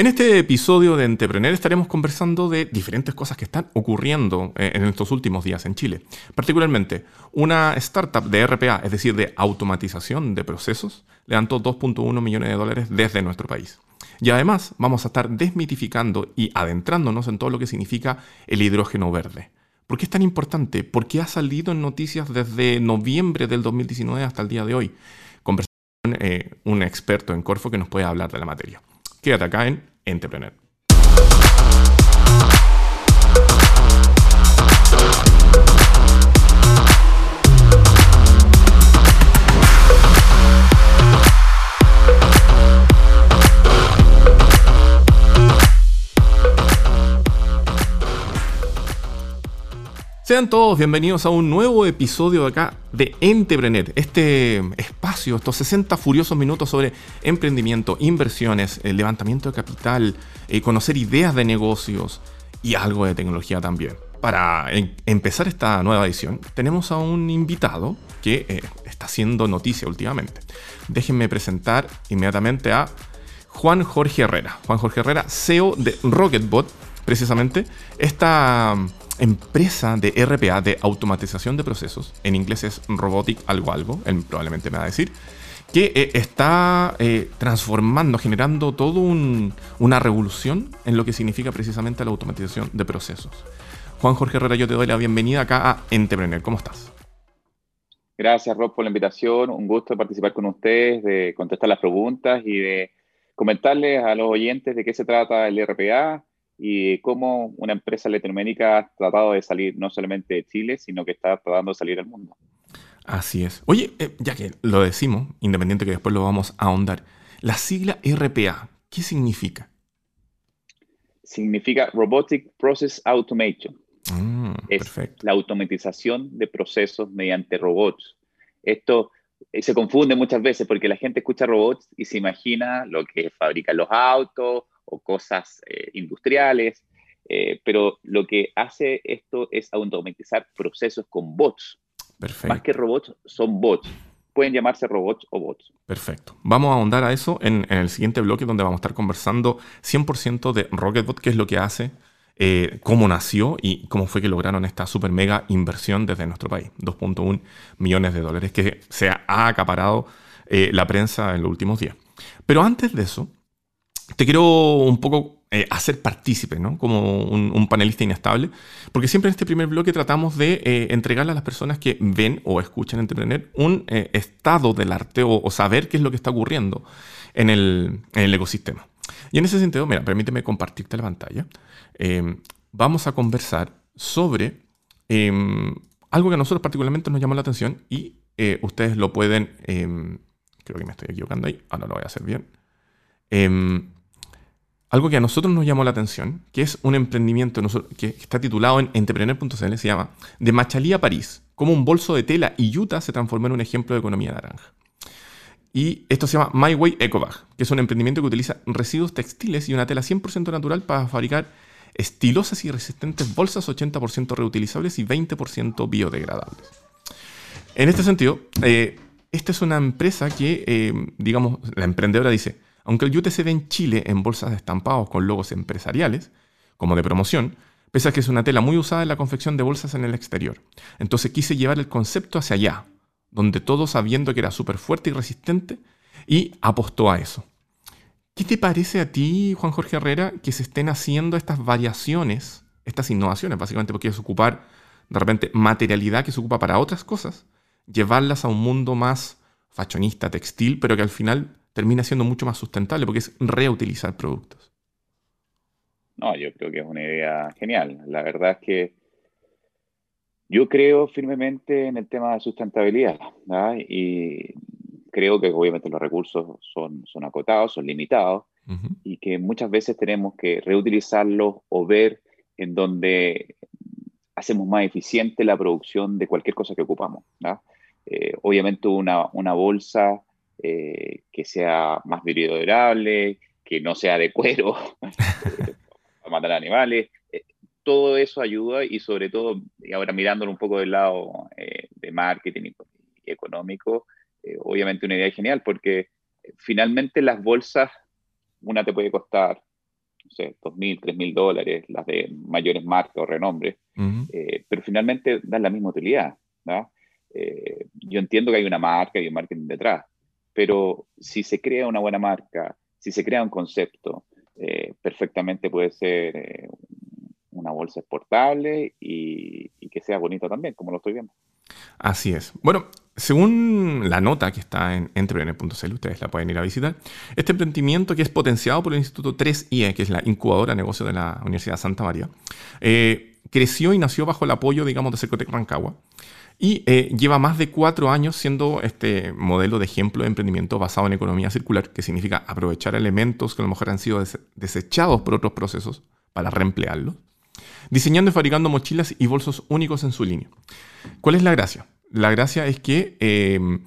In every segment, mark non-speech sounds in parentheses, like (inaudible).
En este episodio de Entrepreneur estaremos conversando de diferentes cosas que están ocurriendo eh, en estos últimos días en Chile. Particularmente, una startup de RPA, es decir, de automatización de procesos, levantó 2.1 millones de dólares desde nuestro país. Y además vamos a estar desmitificando y adentrándonos en todo lo que significa el hidrógeno verde. ¿Por qué es tan importante? Porque ha salido en noticias desde noviembre del 2019 hasta el día de hoy. Conversamos con eh, un experto en Corfo que nos puede hablar de la materia. Quédate acá en Entrepreneur. Sean todos bienvenidos a un nuevo episodio de acá de Entrepreneur, este espacio, estos 60 furiosos minutos sobre emprendimiento, inversiones, el levantamiento de capital, eh, conocer ideas de negocios y algo de tecnología también. Para empezar esta nueva edición, tenemos a un invitado que eh, está haciendo noticia últimamente. Déjenme presentar inmediatamente a Juan Jorge Herrera. Juan Jorge Herrera, CEO de Rocketbot, precisamente. Esta empresa de RPA, de automatización de procesos, en inglés es Robotic algo algo, él probablemente me va a decir, que eh, está eh, transformando, generando toda una revolución en lo que significa precisamente la automatización de procesos. Juan Jorge Herrera, yo te doy la bienvenida acá a Entrepreneur. ¿Cómo estás? Gracias, Rob, por la invitación. Un gusto participar con ustedes, de contestar las preguntas y de comentarles a los oyentes de qué se trata el RPA, y cómo una empresa latinoamericana ha tratado de salir no solamente de Chile, sino que está tratando de salir al mundo. Así es. Oye, eh, ya que lo decimos, independiente que después lo vamos a ahondar, la sigla RPA, ¿qué significa? Significa Robotic Process Automation. Mm, es la automatización de procesos mediante robots. Esto eh, se confunde muchas veces porque la gente escucha robots y se imagina lo que fabrican los autos o cosas eh, industriales, eh, pero lo que hace esto es automatizar procesos con bots. Perfecto. Más que robots, son bots. Pueden llamarse robots o bots. Perfecto. Vamos a ahondar a eso en, el siguiente bloque donde vamos a estar conversando 100% de Rocketbot, qué es lo que hace, eh, cómo nació y cómo fue que lograron esta super mega inversión desde nuestro país. 2.1 millones de dólares que se ha acaparado la prensa en los últimos días. Pero antes de eso, te quiero un poco eh, hacer partícipe, ¿no? Como un, panelista inestable, porque siempre en este primer bloque tratamos de eh, entregarle a las personas que ven o escuchan Entrepreneur un eh, estado del arte o, saber qué es lo que está ocurriendo en el, ecosistema. Y en ese sentido, mira, permíteme compartirte la pantalla. Em, vamos a conversar sobre em, algo que a nosotros particularmente nos llamó la atención y ustedes lo pueden, em, creo que me estoy equivocando ahí, ahora lo voy a hacer bien algo que a nosotros nos llamó la atención, que es un emprendimiento que está titulado en entrepreneur.cl, se llama De Machalí a París, cómo un bolso de tela y yuta se transformó en un ejemplo de economía naranja. Y esto se llama My Way Ecobag, que es un emprendimiento que utiliza residuos textiles y una tela 100% natural para fabricar estilosas y resistentes bolsas 80% reutilizables y 20% biodegradables. En este sentido, eh, esta es una empresa que, eh, digamos, la emprendedora dice, aunque el yute se ve en Chile en bolsas de estampados con logos empresariales, como de promoción, pese a que es una tela muy usada en la confección de bolsas en el exterior. Entonces quise llevar el concepto hacia allá, donde todos sabiendo que era súper fuerte y resistente, y apostó a eso. ¿Qué te parece a ti, Juan Jorge Herrera, que se estén haciendo estas variaciones, estas innovaciones, básicamente porque es ocupar de repente materialidad que se ocupa para otras cosas, llevarlas a un mundo más fashionista, textil, pero que al final termina siendo mucho más sustentable porque es reutilizar productos. No, yo creo que es una idea genial. La verdad es que yo creo firmemente en el tema de sustentabilidad y creo que obviamente los recursos son, son acotados, son limitados y que muchas veces tenemos que reutilizarlos o ver en donde hacemos más eficiente la producción de cualquier cosa que ocupamos. Eh, obviamente una, una bolsa eh, que sea más biodegradable, que no sea de cuero (laughs) para matar animales. Eh, todo eso ayuda y sobre todo, y ahora mirándolo un poco del lado eh, de marketing y, económico, obviamente una idea genial porque finalmente las bolsas, una te puede costar no sé, 2.000, 3.000 dólares, las de mayores marcas o renombre, eh, pero finalmente dan la misma utilidad. Eh, yo entiendo que hay una marca y un marketing detrás, pero si se crea una buena marca, si se crea un concepto, eh, perfectamente puede ser una bolsa exportable y, que sea bonito también, como lo estoy viendo. Así es. Bueno, según la nota que está en entrepreneur.cl, ustedes la pueden ir a visitar, este emprendimiento que es potenciado por el Instituto 3IE, que es la incubadora de negocios de la Universidad Santa María, eh, creció y nació bajo el apoyo, digamos, de Secotec Rancagua y eh, lleva más de cuatro años siendo este modelo de ejemplo de emprendimiento basado en economía circular, que significa aprovechar elementos que a lo mejor han sido desechados por otros procesos para reemplearlos, diseñando y fabricando mochilas y bolsos únicos en su línea. ¿Cuál es la gracia? La gracia es que em,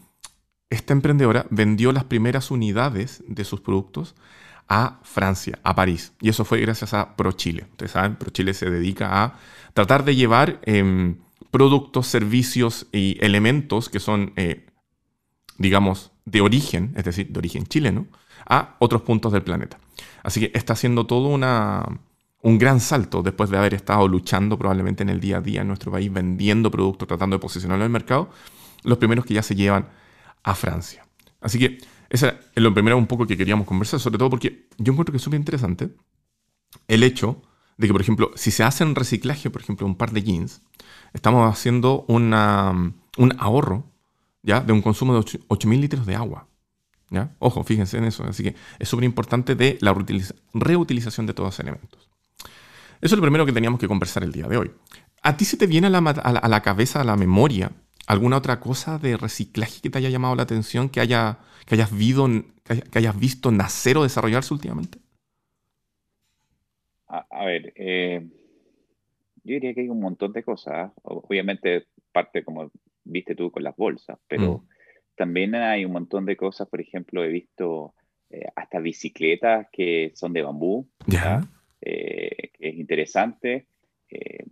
esta emprendedora vendió las primeras unidades de sus productos a Francia, a París. Y eso fue gracias a ProChile. Ustedes saben, ProChile se dedica a tratar de llevar em, productos, servicios y elementos que son, eh, digamos, de origen, es decir, de origen chileno, a otros puntos del planeta. Así que está haciendo todo una, un gran salto después de haber estado luchando probablemente en el día a día en nuestro país, vendiendo productos, tratando de posicionarlo en el mercado, los primeros que ya se llevan a Francia. Así que eso es lo primero un poco que queríamos conversar, sobre todo porque yo encuentro que es súper interesante el hecho de que, por ejemplo, si se hace en reciclaje, por ejemplo, un par de jeans, estamos haciendo un ahorro ¿ya? de un consumo de 8.000 litros de agua. ¿ya? Ojo, fíjense en eso. Así que es súper importante de la reutilización de todos los elementos. Eso es lo primero que teníamos que conversar el día de hoy. ¿A ti se te viene a la, cabeza, a la memoria, alguna otra cosa de reciclaje que te haya llamado la atención, que, haya, que, hayas, visto, que hayas visto nacer o desarrollarse últimamente? A, ver, eh, yo diría que hay un montón de cosas. Obviamente parte como viste tú con las bolsas, pero mm. también hay un montón de cosas. Por ejemplo, he visto eh, hasta bicicletas que son de bambú. ¿Ya? Eh, es interesante. Eh,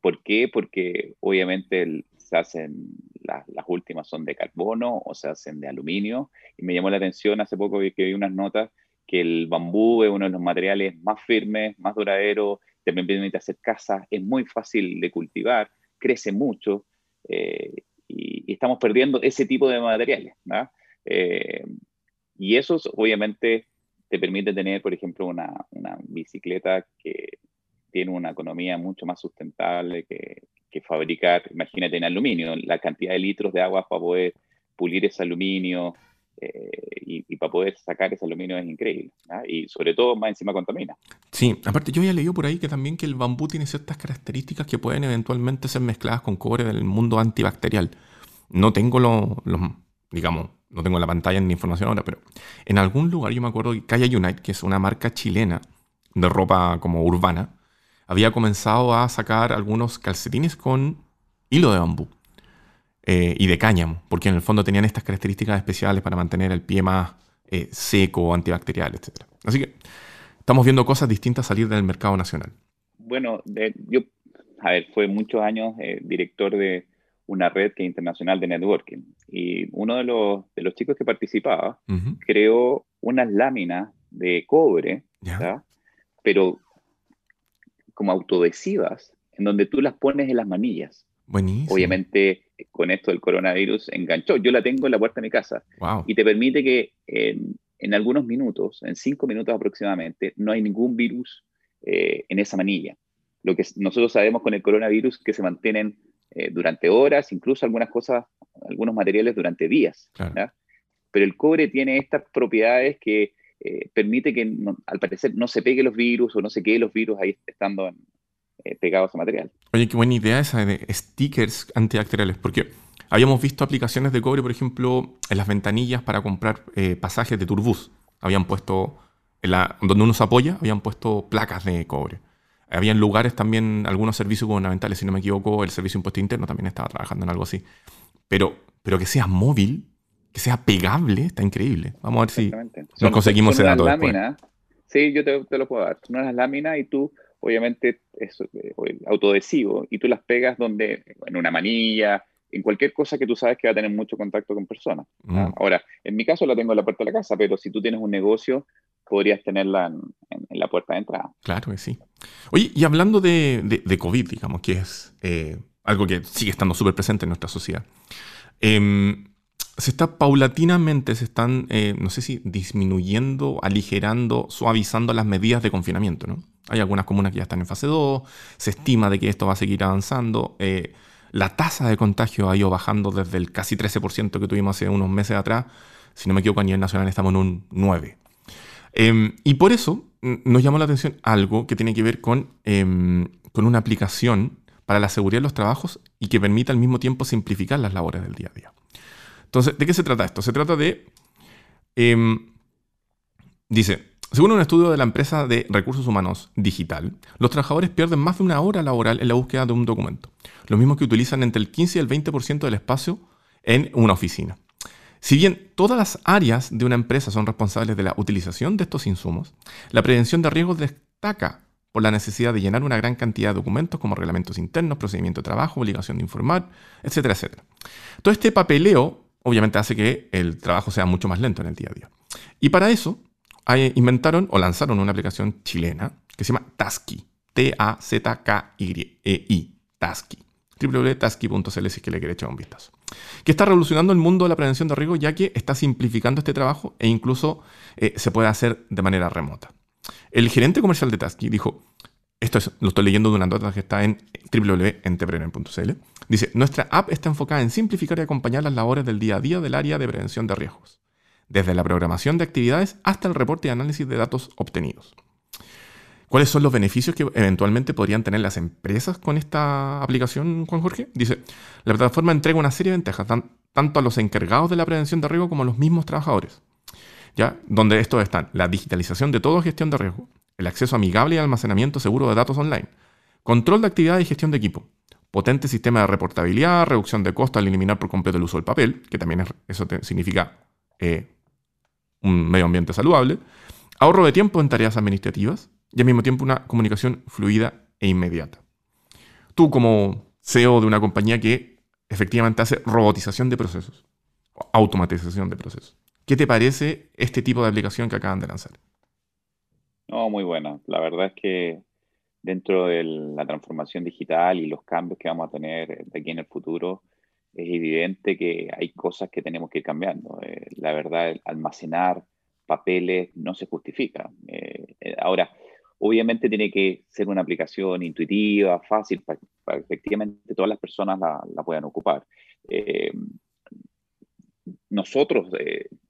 ¿Por qué? Porque obviamente se hacen, las últimas son de carbono o se hacen de aluminio. Y me llamó la atención hace poco que vi unas notas que el bambú es uno de los materiales más firmes, más duraderos, también permite hacer casas, es muy fácil de cultivar, crece mucho eh, y, estamos perdiendo ese tipo de materiales. y esos obviamente te permite tener, por ejemplo, una, una bicicleta que tiene una economía mucho más sustentable que, que, fabricar, imagínate, en aluminio, la cantidad de litros de agua para poder pulir ese aluminio y, para poder sacar ese aluminio es increíble. Y sobre todo, más encima contamina. Sí, aparte yo había leído por ahí que también que el bambú tiene ciertas características que pueden eventualmente ser mezcladas con cobre del mundo antibacterial. No tengo los, los digamos, no tengo la pantalla ni información ahora, pero en algún lugar yo me acuerdo que Kaya Unite, que es una marca chilena de ropa como urbana, había comenzado a sacar algunos calcetines con hilo de bambú eh, y de cáñamo, porque en el fondo tenían estas características especiales para mantener el pie más eh, seco, antibacterial, etc. Así que estamos viendo cosas distintas salir del mercado nacional. Bueno, yo, a ver, fue muchos años eh, director de una red que internacional de networking. Y uno de los, de los chicos que participaba creó unas láminas de cobre, pero como autoadhesivas, en donde tú las pones en las manillas. Buenísimo. Obviamente, con esto del coronavirus enganchó. Yo la tengo en la puerta de mi casa. Y te permite que en, en, algunos minutos, en cinco minutos aproximadamente, no hay ningún virus eh, en esa manilla. Lo que nosotros sabemos con el coronavirus que se mantienen eh, durante horas, incluso algunas cosas, algunos materiales durante días. Pero el cobre tiene estas propiedades que eh, permite que, al parecer, no se pegue los virus o no se quede los virus ahí estando eh, pegados a material. Oye, qué buena idea esa de stickers antibacteriales, porque habíamos visto aplicaciones de cobre, por ejemplo, en las ventanillas para comprar pasajes de turbús. Habían puesto, en la, donde uno se apoya, habían puesto placas de cobre. Habían lugares también, algunos servicios gubernamentales, si no me equivoco, el Servicio de Impuesto Interno también estaba trabajando en algo así. Pero, pero que sea móvil, que sea pegable, está increíble. Vamos a ver si nos conseguimos ese dato Sí, yo te, lo puedo dar. Son unas láminas y tú, obviamente, es eh, autoadhesivo, y tú las pegas donde, en una manilla, en cualquier cosa que tú sabes que va a tener mucho contacto con personas. Mm. Ahora, en mi caso la tengo en la puerta de la casa, pero si tú tienes un negocio, podrías tenerla en, la puerta de entrada. Claro que sí. Oye, y hablando de, COVID, digamos, que es eh, algo que sigue estando súper presente en nuestra sociedad, em, se está paulatinamente, se están, eh, no sé si disminuyendo, aligerando, suavizando las medidas de confinamiento, ¿no? Hay algunas comunas que ya están en fase 2, se estima de que esto va a seguir avanzando. Eh, la tasa de contagio ha ido bajando desde el casi 13% que tuvimos hace unos meses atrás. Si no me equivoco, a nivel nacional estamos en un 9%. Em, y por eso nos llamó la atención algo que tiene que ver con, em, con una aplicación para la seguridad de los trabajos y que permita al mismo tiempo simplificar las labores del día a día. Entonces, ¿de qué se trata esto? Se trata de... Em, dice, según un estudio de la empresa de recursos humanos digital, los trabajadores pierden más de una hora laboral en la búsqueda de un documento, lo mismo que utilizan entre el 15 y el 20% del espacio en una oficina. Si bien todas las áreas de una empresa son responsables de la utilización de estos insumos, la prevención de riesgos destaca por la necesidad de llenar una gran cantidad de documentos como reglamentos internos, procedimiento de trabajo, obligación de informar, etcétera, etcétera. Todo este papeleo obviamente hace que el trabajo sea mucho más lento en el día a día. Y para eso inventaron o lanzaron una aplicación chilena que se llama Tasky. T-A-Z-K-Y-E-I. Tasky. www.tasky.cl si es que le quiere echar un vistazo. Que está revolucionando el mundo de la prevención de riesgo ya que está simplificando este trabajo e incluso eh, se puede hacer de manera remota. El gerente comercial de Tasky dijo, esto lo estoy leyendo de una nota que está en www.entrepreneur.cl, dice, nuestra app está enfocada en simplificar y acompañar las labores del día a día del área de prevención de riesgos, desde la programación de actividades hasta el reporte y análisis de datos obtenidos. ¿Cuáles son los beneficios que eventualmente podrían tener las empresas con esta aplicación, Juan Jorge? Dice, la plataforma entrega una serie de ventajas, tanto a los encargados de la prevención de riesgo como a los mismos trabajadores. ¿Ya? Donde estos están la digitalización de toda gestión de riesgo, el acceso amigable y almacenamiento seguro de datos online, control de actividad y gestión de equipo, potente sistema de reportabilidad, reducción de costos al eliminar por completo el uso del papel, que también eso significa eh, un medio ambiente saludable, ahorro de tiempo en tareas administrativas y al mismo tiempo una comunicación fluida e inmediata. Tú como CEO de una compañía que efectivamente hace robotización de procesos, automatización de procesos, ¿qué te parece este tipo de aplicación que acaban de lanzar? No, muy buena. La verdad es que dentro de la transformación digital y los cambios que vamos a tener de aquí en el futuro, es evidente que hay cosas que tenemos que ir cambiando. Eh, la verdad, almacenar papeles no se justifica. Eh, eh, ahora, obviamente tiene que ser una aplicación intuitiva, fácil, para, que efectivamente todas las personas la, puedan ocupar. nosotros,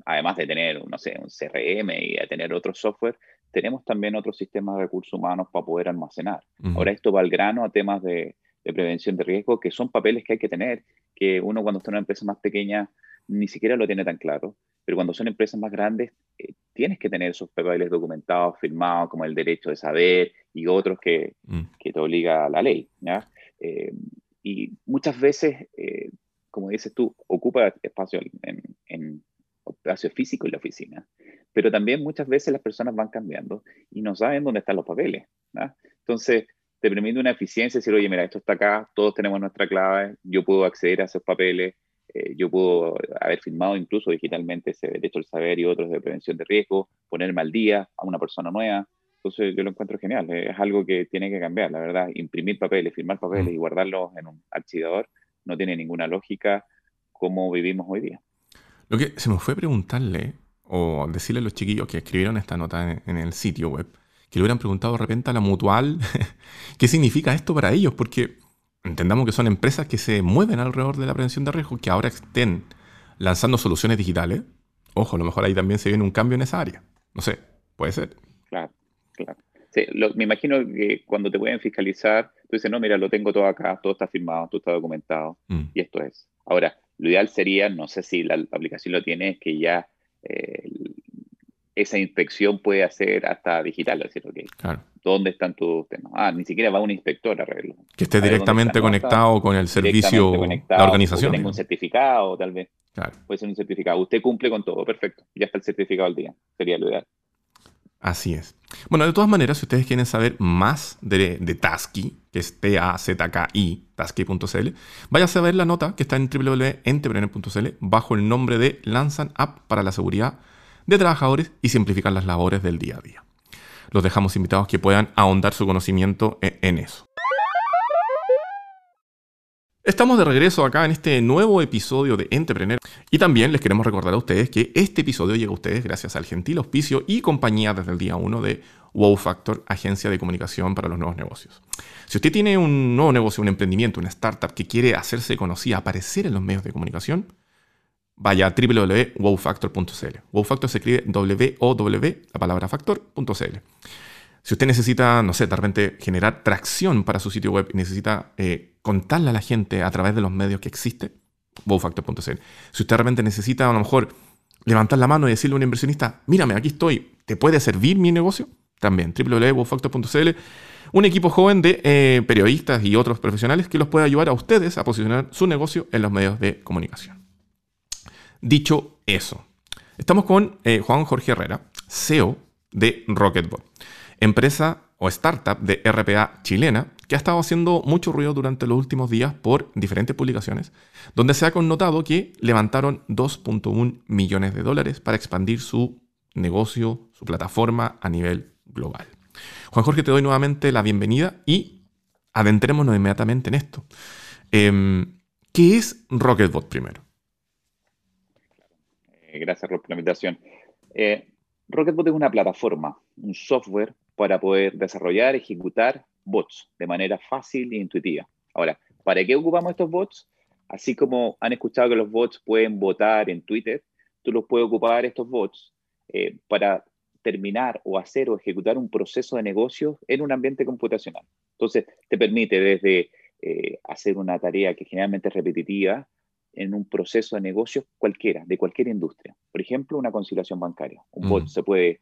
además de tener, no sé, un CRM y de tener otro software, tenemos también otros sistemas de recursos humanos para poder almacenar. Ahora esto va al grano a temas de, prevención de riesgo, que son papeles que hay que tener, que uno cuando está en una empresa más pequeña ni siquiera lo tiene tan claro, pero cuando son empresas más grandes eh, tienes que tener esos papeles documentados, firmados, como el derecho de saber y otros que, mm. que te obliga la ley. Eh, y muchas veces, eh, como dices tú, ocupa espacio en, en espacio físico en la oficina pero también muchas veces las personas van cambiando y no saben dónde están los papeles. Entonces, te permite una eficiencia decir, oye, mira, esto está acá, todos tenemos nuestra clave, yo puedo acceder a esos papeles, eh, yo puedo haber firmado incluso digitalmente ese derecho al saber y otros de prevención de riesgo, ponerme al día a una persona nueva. Entonces, yo lo encuentro genial, es algo que tiene que cambiar, la verdad. Imprimir papeles, firmar papeles y guardarlos en un archivador no tiene ninguna lógica como vivimos hoy día. Lo que se me fue preguntarle o decirle a los chiquillos que escribieron esta nota en, el sitio web, que le hubieran preguntado de repente a la mutual (laughs) qué significa esto para ellos, porque entendamos que son empresas que se mueven alrededor de la prevención de riesgo, que ahora estén lanzando soluciones digitales. Ojo, a lo mejor ahí también se viene un cambio en esa área. No sé, puede ser. Claro, claro. me imagino que cuando te pueden fiscalizar, tú dices, no, mira, lo tengo todo acá, todo está firmado, todo está documentado, mm. y esto es. Ahora, lo ideal sería, no sé si la aplicación lo tiene, es que ya esa inspección puede hacer hasta digital, decir, ¿dónde están tus temas? Ah, ni siquiera va un inspector a arreglo. Que esté directamente conectado con el servicio, la organización. Tenga un certificado, tal vez. Puede ser un certificado. Usted cumple con todo, perfecto. Ya está el certificado al día. Sería lo ideal. Así es. Bueno, de todas maneras, si ustedes quieren saber más de, de Tasky, que es T-A-Z-K-I, tasky.cl, váyase a ver la nota que está en www.entrepreneur.cl bajo el nombre de Lanzan App para la seguridad de trabajadores y simplificar las labores del día a día. Los dejamos invitados que puedan ahondar su conocimiento e-, en eso. Estamos de regreso acá en este nuevo episodio de Entrepreneur y también les queremos recordar a ustedes que este episodio llega a ustedes gracias al gentil auspicio y compañía desde el día 1 de Wow Factor, agencia de comunicación para los nuevos negocios. Si usted tiene un nuevo negocio, un emprendimiento, una startup que quiere hacerse conocida, aparecer en los medios de comunicación, vaya a www.wowfactor.cl. Wowfactor se escribe W-O-W, la palabra factor.cl. Si usted necesita, no sé, de repente generar tracción para su sitio web y necesita eh, contarle a la gente a través de los medios que existe, wowfactor.cl. Si usted de repente necesita a lo mejor levantar la mano y decirle a un inversionista, mírame, aquí estoy, ¿te puede servir mi negocio? También, www.wowfactor.cl. Un equipo joven de eh, periodistas y otros profesionales que los puede ayudar a ustedes a posicionar su negocio en los medios de comunicación. Dicho eso, estamos con eh, Juan Jorge Herrera, CEO de Rocketbot empresa o startup de RPA chilena que ha estado haciendo mucho ruido durante los últimos días por diferentes publicaciones, donde se ha connotado que levantaron 2.1 millones de dólares para expandir su negocio, su plataforma a nivel global. Juan Jorge, te doy nuevamente la bienvenida y adentrémonos inmediatamente en esto. Em, ¿Qué es Rocketbot primero? Eh, gracias, por la invitación. Eh, Rocketbot es una plataforma, un software para poder desarrollar, ejecutar bots de manera fácil e intuitiva. Ahora, ¿para qué ocupamos estos bots? Así como han escuchado que los bots pueden votar en Twitter, tú los puedes ocupar estos bots eh, para terminar o hacer o ejecutar un proceso de negocio en un ambiente computacional. Entonces, te permite desde hacer una tarea que generalmente es repetitiva en un proceso de negocio cualquiera, de cualquier industria. Por ejemplo, una conciliación bancaria. Un bot se puede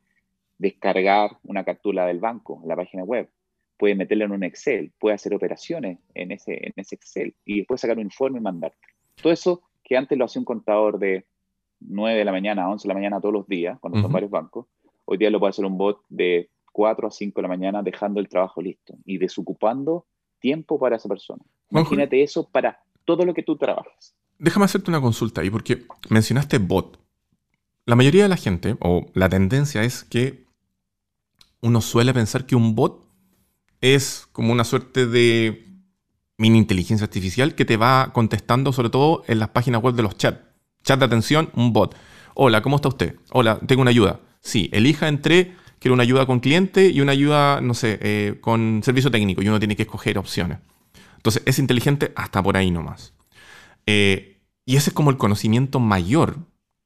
descargar una captura del banco, la página web, puede meterla en un Excel, puede hacer operaciones en ese, en ese Excel y después sacar un informe y mandarte. Todo eso que antes lo hacía un contador de 9 de la mañana a 11 de la mañana todos los días, cuando son varios bancos, hoy día lo puede hacer un bot de 4 a 5 de la mañana dejando el trabajo listo y desocupando tiempo para esa persona. Imagínate eso para todo lo que tú trabajas. Déjame hacerte una consulta ahí, porque mencionaste bot. La mayoría de la gente, o la tendencia es que uno suele pensar que un bot es como una suerte de mini inteligencia artificial que te va contestando sobre todo en las páginas web de los chats. Chat de atención, un bot. Hola, ¿cómo está usted? Hola, tengo una ayuda. Sí, elija entre, quiero una ayuda con cliente y una ayuda, no sé, eh, con servicio técnico y uno tiene que escoger opciones. Entonces, es inteligente hasta por ahí nomás. Eh, y ese es como el conocimiento mayor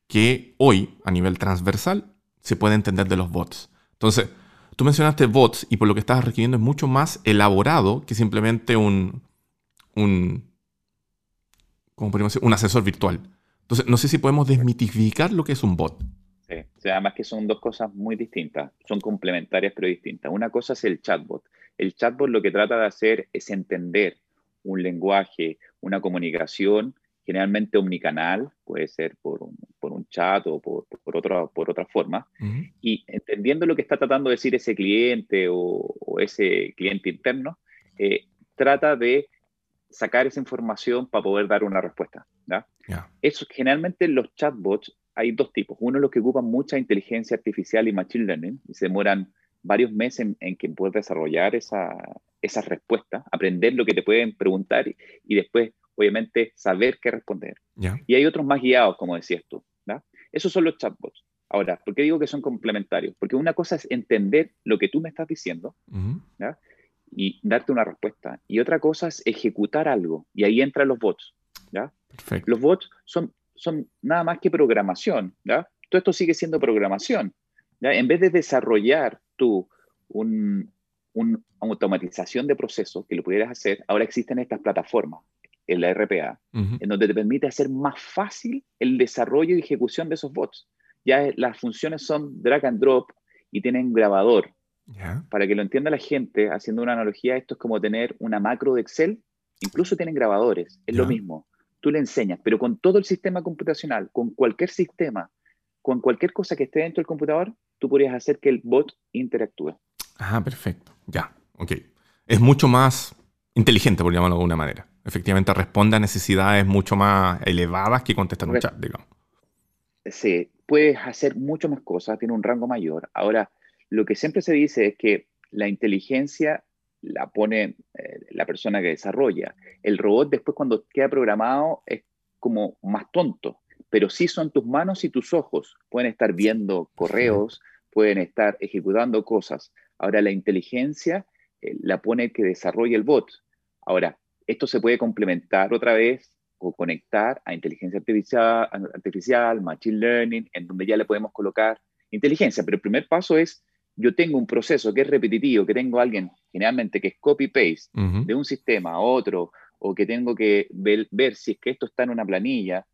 que hoy, a nivel transversal, se puede entender de los bots. Entonces, Tú mencionaste bots y por lo que estás requiriendo es mucho más elaborado que simplemente un, un, ¿cómo podemos decir? un asesor virtual. Entonces, no sé si podemos desmitificar lo que es un bot. Sí, o sea, además que son dos cosas muy distintas, son complementarias pero distintas. Una cosa es el chatbot. El chatbot lo que trata de hacer es entender un lenguaje, una comunicación generalmente omnicanal, puede ser por un, por un chat o por, por, otra, por otra forma, y entendiendo lo que está tratando de decir ese cliente o, ese cliente interno, eh, trata de sacar esa información para poder dar una respuesta. Eso, generalmente los chatbots hay dos tipos. Uno los que ocupan mucha inteligencia artificial y machine learning y se demoran varios meses en, en que puedes desarrollar esa, esa respuesta, aprender lo que te pueden preguntar y, y después obviamente saber qué responder. Y hay otros más guiados, como decías tú. Esos son los chatbots. Ahora, ¿por qué digo que son complementarios? Porque una cosa es entender lo que tú me estás diciendo y darte una respuesta. Y otra cosa es ejecutar algo. Y ahí entran los bots. Los bots son, son nada más que programación. Todo esto sigue siendo programación. En vez de desarrollar tú una automatización de procesos que lo pudieras hacer, ahora existen estas plataformas en la RPA, en donde te permite hacer más fácil el desarrollo y ejecución de esos bots. Ya las funciones son drag and drop y tienen grabador. Para que lo entienda la gente, haciendo una analogía, esto es como tener una macro de Excel, incluso tienen grabadores, es lo mismo. Tú le enseñas, pero con todo el sistema computacional, con cualquier sistema, con cualquier cosa que esté dentro del computador, tú podrías hacer que el bot interactúe. Ah, perfecto. Ya, ok. Es mucho más inteligente, por llamarlo de alguna manera efectivamente responde a necesidades mucho más elevadas que contestar un chat, digamos. Sí, puedes hacer mucho más cosas, tiene un rango mayor. Ahora, lo que siempre se dice es que la inteligencia la pone eh, la persona que desarrolla. El robot después cuando queda programado es como más tonto, pero sí son tus manos y tus ojos. Pueden estar viendo correos, pueden estar ejecutando cosas. Ahora la inteligencia eh, la pone que desarrolla el bot. Ahora, esto se puede complementar otra vez o conectar a inteligencia artificial, artificial, machine learning, en donde ya le podemos colocar inteligencia. Pero el primer paso es yo tengo un proceso que es repetitivo, que tengo a alguien generalmente que es copy-paste de un sistema a otro, o que tengo que ver, si es que esto está en una planilla,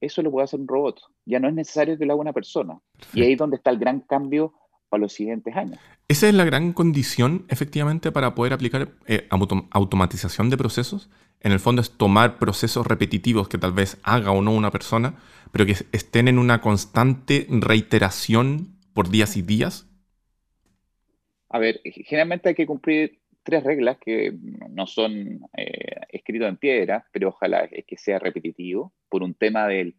eso lo puede hacer un robot. Ya no es necesario que lo haga una persona. Y ahí es donde está el gran cambio para los siguientes años. Esa es la gran condición, efectivamente, para poder aplicar eh, automatización de procesos. En el fondo es tomar procesos repetitivos que tal vez haga o no una persona, pero que estén en una constante reiteración por días y días a ver, generalmente hay que cumplir tres reglas que no son eh, escritas en piedra, pero ojalá es que sea repetitivo por un tema de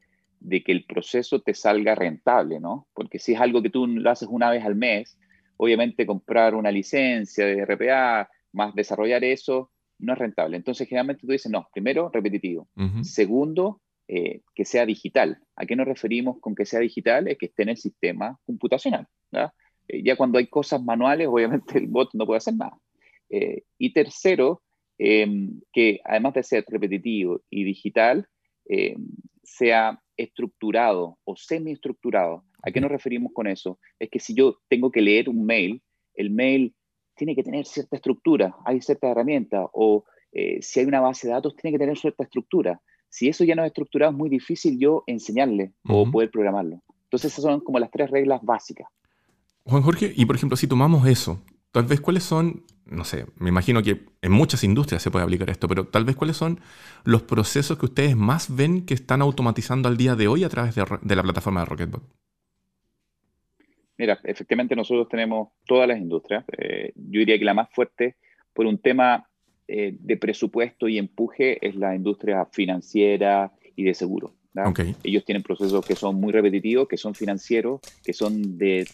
que el proceso te salga rentable, ¿no? Porque si es algo que tú lo haces una vez al mes, obviamente comprar una licencia de RPA más desarrollar eso no es rentable. Entonces, generalmente tú dices, no, primero, repetitivo. Segundo, eh, que sea digital. ¿A qué nos referimos con que sea digital? Es que esté en el sistema computacional. ¿verdad? Eh, ya cuando hay cosas manuales, (laughs) obviamente el bot no puede hacer nada. Eh, y tercero, em, que además de ser repetitivo y digital, em, sea estructurado o semi-estructurado. ¿A qué nos referimos con eso? Es que si yo tengo que leer un mail, el mail tiene que tener cierta estructura, hay cierta herramienta, o eh, si hay una base de datos, tiene que tener cierta estructura. Si eso ya no es estructurado, es muy difícil yo enseñarle o poder programarlo. Entonces, esas son como las tres reglas básicas. Juan Jorge, y por ejemplo, si tomamos eso, tal vez cuáles son, no sé, me imagino que en muchas industrias se puede aplicar esto, pero tal vez cuáles son los procesos que ustedes más ven que están automatizando al día de hoy a través de, la plataforma de Rocketbot. Mira, efectivamente nosotros tenemos todas las industrias. Eh, yo diría que la más fuerte, por un tema eh, de presupuesto y empuje, es la industria financiera y de seguro. Ellos tienen procesos que son muy repetitivos, que son financieros, que son de,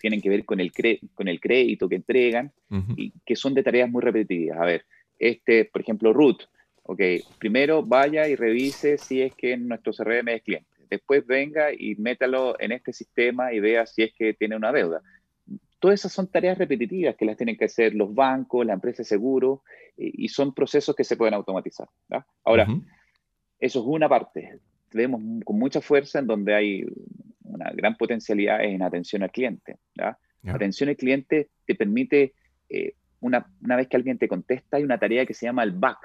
tienen que ver con el, con el crédito que entregan y que son de tareas muy repetitivas. A ver, este, por ejemplo, root, ok, primero vaya y revise si es que nuestro CRM es cliente. Después venga y métalo en este sistema y vea si es que tiene una deuda. Todas esas son tareas repetitivas que las tienen que hacer los bancos, la empresa de seguro, y, son procesos que se pueden automatizar. Ahora, eso es una parte vemos con mucha fuerza en donde hay una gran potencialidad en atención al cliente. Atención al cliente te permite, eh, una, una, vez que alguien te contesta, hay una tarea que se llama el back.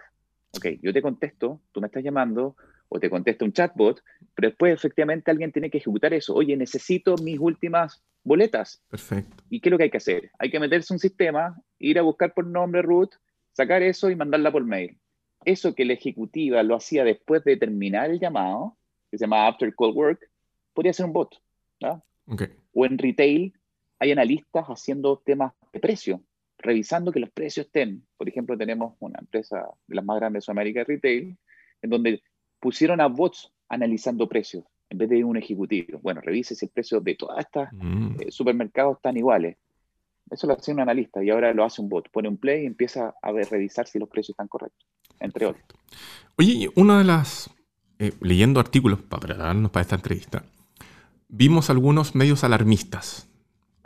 Ok, yo te contesto, tú me estás llamando, o te contesta un chatbot, pero después efectivamente alguien tiene que ejecutar eso. Oye, necesito mis últimas boletas. Perfecto. ¿Y qué es lo que hay que hacer? Hay que meterse un sistema, ir a buscar por nombre root, sacar eso y mandarla por mail. Eso que la ejecutiva lo hacía después de terminar el llamado, que se llama After Call Work, podría ser un bot. O en retail hay analistas haciendo temas de precio, revisando que los precios estén. Por ejemplo, tenemos una empresa de las más grandes de Sudamérica de retail, en donde pusieron a bots analizando precios en vez de un ejecutivo. Bueno, revise si el precio de todas estas mm. eh, supermercados están iguales. Eso lo hace un analista y ahora lo hace un bot. Pone un play y empieza a ver, revisar si los precios están correctos, entre otros. Oye, una de las eh, leyendo artículos para prepararnos para esta entrevista, vimos algunos medios alarmistas.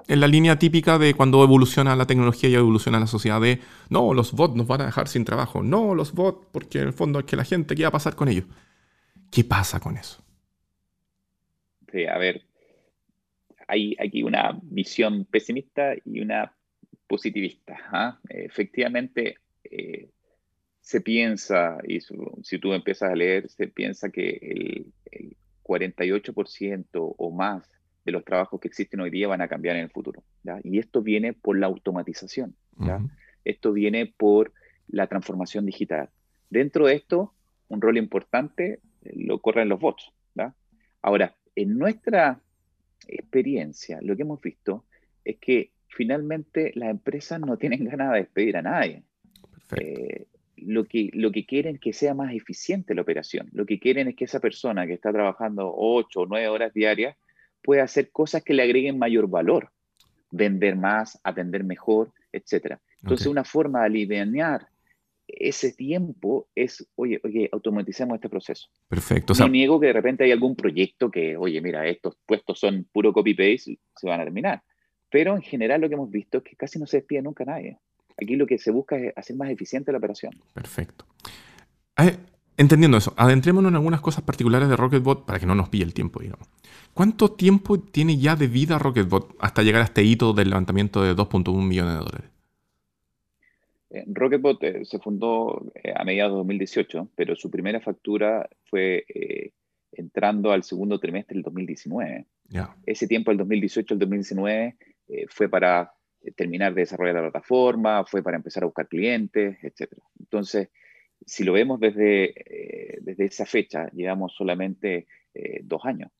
En la línea típica de cuando evoluciona la tecnología y evoluciona la sociedad de, no, los bots nos van a dejar sin trabajo, no, los bots, porque en el fondo es que la gente, ¿qué va a pasar con ellos? ¿Qué pasa con eso? Sí, a ver, hay aquí una visión pesimista y una positivista. ¿ah? Efectivamente, eh, se piensa, y si tú empiezas a leer, se piensa que el, 48% o más de los trabajos que existen hoy día van a cambiar en el futuro. Y esto viene por la automatización. Esto viene por la transformación digital. Dentro de esto, un rol importante eh, lo corren los bots. Ahora, en nuestra experiencia, lo que hemos visto es que finalmente las empresas no tienen ganas de despedir a nadie. Eh, lo que, lo que quieren es que sea más eficiente la operación. Lo que quieren es que esa persona que está trabajando 8 o 9 horas diarias puede hacer cosas que le agreguen mayor valor, vender más, atender mejor, etc. Entonces, una forma de alinear ese tiempo es, oye, oye, automaticemos este proceso. Perfecto. no niego que de repente hay algún proyecto que, oye, mira, estos puestos son puro copy-paste, se van a terminar. Pero en general lo que hemos visto es que casi no se despide nunca nadie. Aquí lo que se busca es hacer más eficiente la operación. Perfecto. entendiendo eso, adentrémonos en algunas cosas particulares de Rocketbot para que no nos pille el tiempo, digamos. ¿Cuánto tiempo tiene ya de vida Rocketbot hasta llegar a este hito del levantamiento de 2.1 millones de dólares? Eh, Rocketbot eh, se fundó eh, a mediados de 2018, pero su primera factura fue entrando al segundo trimestre del 2019. Ese tiempo, el 2018 el 2019, fue para terminar de desarrollar la plataforma, fue para empezar a buscar clientes, etc. Entonces, si lo vemos desde, desde esa fecha, llevamos solamente dos años,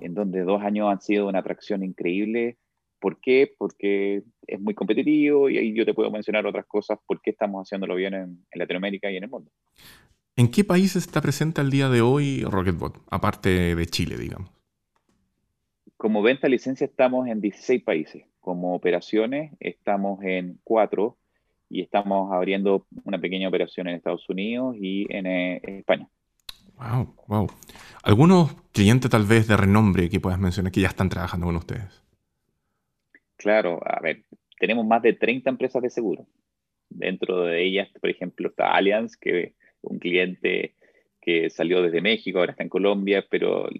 en donde dos años han sido una atracción increíble ¿Por qué? Porque es muy competitivo y ahí yo te puedo mencionar otras cosas por qué estamos haciéndolo bien en, Latinoamérica y en el mundo. ¿En qué países está presente al día de hoy Rocketbot, aparte de Chile, digamos? Como venta licencia estamos en 16 países. Como operaciones estamos en 4 y estamos abriendo una pequeña operación en Estados Unidos y en, eh, España. Wow, wow. ¿Algunos clientes tal vez de renombre que puedas mencionar que ya están trabajando con ustedes? Claro, a ver, tenemos más de 30 empresas de seguro. Dentro de ellas, por ejemplo, está Allianz, que es un cliente que salió desde México, ahora está en Colombia, pero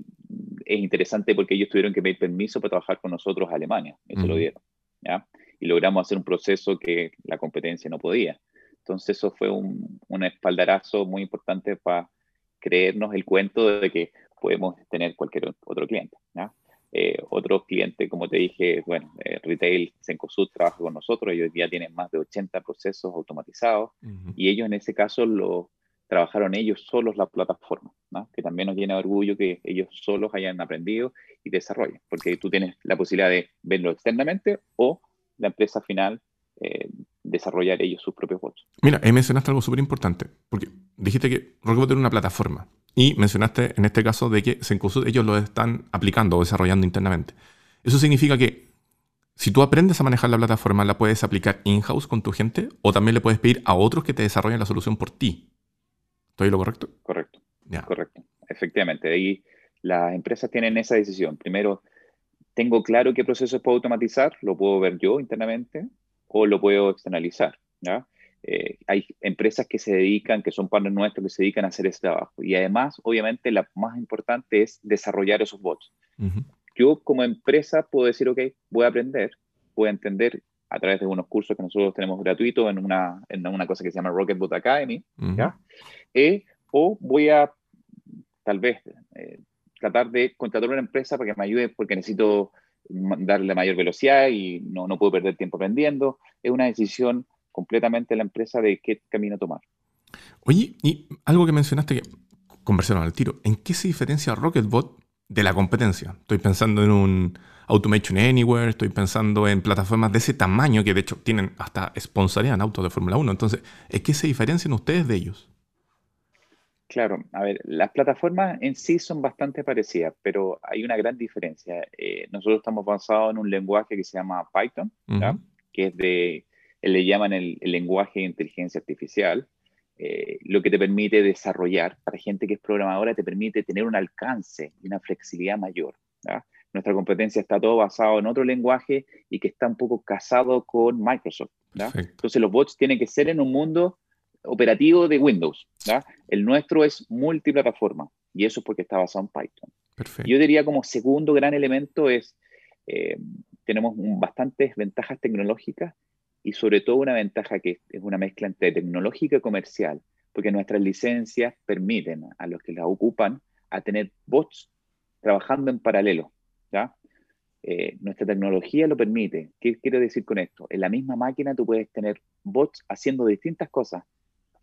es interesante porque ellos tuvieron que pedir permiso para trabajar con nosotros a Alemania, eso lo dieron, ¿ya? Y logramos hacer un proceso que la competencia no podía. Entonces eso fue un, un espaldarazo muy importante para creernos el cuento de que podemos tener cualquier otro cliente. ¿ya? Eh, otros clientes, como te dije, bueno, eh, Retail, Sencosud trabaja con nosotros, ellos ya tienen más de 80 procesos automatizados y ellos en ese caso lo trabajaron ellos solos la plataforma, ¿no? que también nos llena de orgullo que ellos solos hayan aprendido y desarrollen, porque tú tienes la posibilidad de verlo externamente o la empresa final eh, desarrollar ellos sus propios bots. Mira, ahí mencionaste algo súper importante, porque dijiste que Rockbot era una plataforma. Y mencionaste en este caso de que Sencosud ellos lo están aplicando o desarrollando internamente. Eso significa que si tú aprendes a manejar la plataforma, la puedes aplicar in-house con tu gente o también le puedes pedir a otros que te desarrollen la solución por ti. ¿Estoy lo correcto? Correcto. Correcto. Efectivamente. Ahí las empresas tienen esa decisión. Primero, tengo claro qué procesos puedo automatizar, lo puedo ver yo internamente o lo puedo externalizar. ¿ya? Eh, hay empresas que se dedican, que son partners nuestros, que se dedican a hacer ese trabajo. Y además, obviamente, la más importante es desarrollar esos bots. Yo como empresa puedo decir, ok, voy a aprender, voy a entender a través de unos cursos que nosotros tenemos gratuitos en una, en una cosa que se llama Rocketbot Academy, ¿ya? Eh, o voy a, tal vez, eh, tratar de contratar una empresa para que me ayude porque necesito darle mayor velocidad y no, no puedo perder tiempo aprendiendo. Es una decisión completamente la empresa de qué camino tomar. Oye, y algo que mencionaste que conversaron al tiro, ¿en qué se diferencia Rocketbot de la competencia? Estoy pensando en un Automation Anywhere, estoy pensando en plataformas de ese tamaño que de hecho tienen hasta sponsorían autos de Fórmula 1. Entonces, ¿en qué se diferencian ustedes de ellos? Claro, a ver, las plataformas en sí son bastante parecidas, pero hay una gran diferencia. Eh, nosotros estamos basados en un lenguaje que se llama Python, que es de le llaman el, lenguaje de inteligencia artificial, eh, lo que te permite desarrollar, para gente que es programadora, te permite tener un alcance y una flexibilidad mayor. Nuestra competencia está todo basado en otro lenguaje y que está un poco casado con Microsoft. Entonces los bots tienen que ser en un mundo operativo de Windows. El nuestro es multiplataforma y eso es porque está basado en Python. Yo diría como segundo gran elemento es, eh, tenemos bastantes ventajas tecnológicas y sobre todo una ventaja que es una mezcla entre tecnológica y comercial, porque nuestras licencias permiten a los que las ocupan a tener bots trabajando en paralelo. ¿ya? Eh, nuestra tecnología lo permite. ¿Qué quiero decir con esto? En la misma máquina tú puedes tener bots haciendo distintas cosas.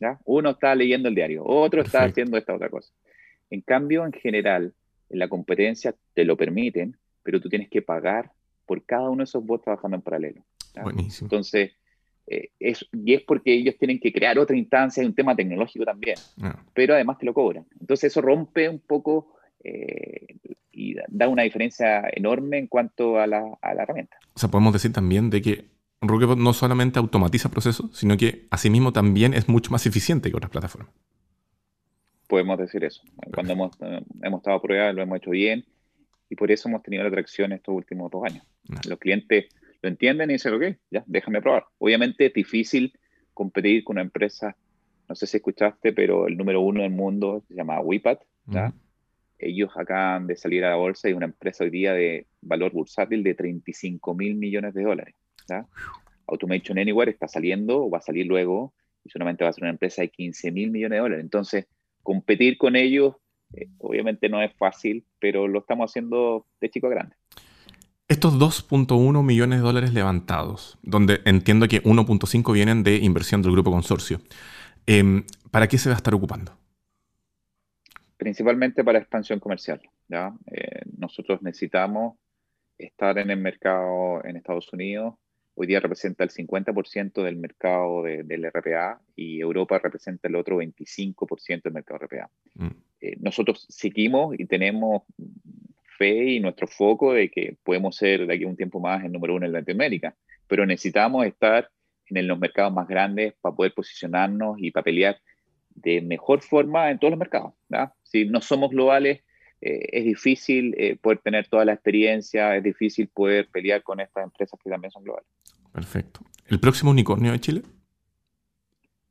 ¿Ya? Uno está leyendo el diario, otro está haciendo esta otra cosa. En cambio, en general, en la competencia te lo permiten, pero tú tienes que pagar por cada uno de esos bots trabajando en paralelo. Buenísimo. Entonces, eh, es, y es porque ellos tienen que crear otra instancia, hay un tema tecnológico también, pero además te lo cobran. Entonces eso rompe un poco y da una diferencia enorme en cuanto a la, a la herramienta. O sea, podemos decir también de que Rocketbot no solamente automatiza procesos, sino que asimismo también es mucho más eficiente que otras plataformas. Podemos decir eso. Cuando hemos, eh, hemos estado a prueba, lo hemos hecho bien y por eso hemos tenido la atracción estos últimos dos años. Los clientes lo entienden y dicen, ok, ya, déjame probar. Obviamente es difícil competir con una empresa, no sé si escuchaste, pero el número uno del mundo se llama WIPAT. Ellos acaban de salir a la bolsa y una empresa hoy día de valor bursátil de 35 mil millones de dólares. Automation Anywhere está saliendo o va a salir luego y solamente va a ser una empresa de 15 mil millones de dólares. Entonces, competir con ellos eh, obviamente no es fácil, pero lo estamos haciendo de chico a grande. Estos 2.1 millones de dólares levantados, donde entiendo que 1.5 vienen de inversión del grupo consorcio, em, ¿para qué se va a estar ocupando? Principalmente para expansión comercial. ¿ya? Eh, nosotros necesitamos estar en el mercado en Estados Unidos, hoy día representa el 50% del mercado del RPA y Europa representa el otro 25% del mercado RPA. Mm. Eh, nosotros seguimos y tenemos fe y nuestro foco de que podemos ser de aquí a un tiempo más el número uno en Latinoamérica, pero necesitamos estar en los mercados más grandes para poder posicionarnos y para pelear de mejor forma en todos los mercados. Si no somos globales, eh, es difícil eh, poder tener toda la experiencia, es difícil poder pelear con estas empresas que también son globales. Perfecto. ¿El próximo unicornio de Chile?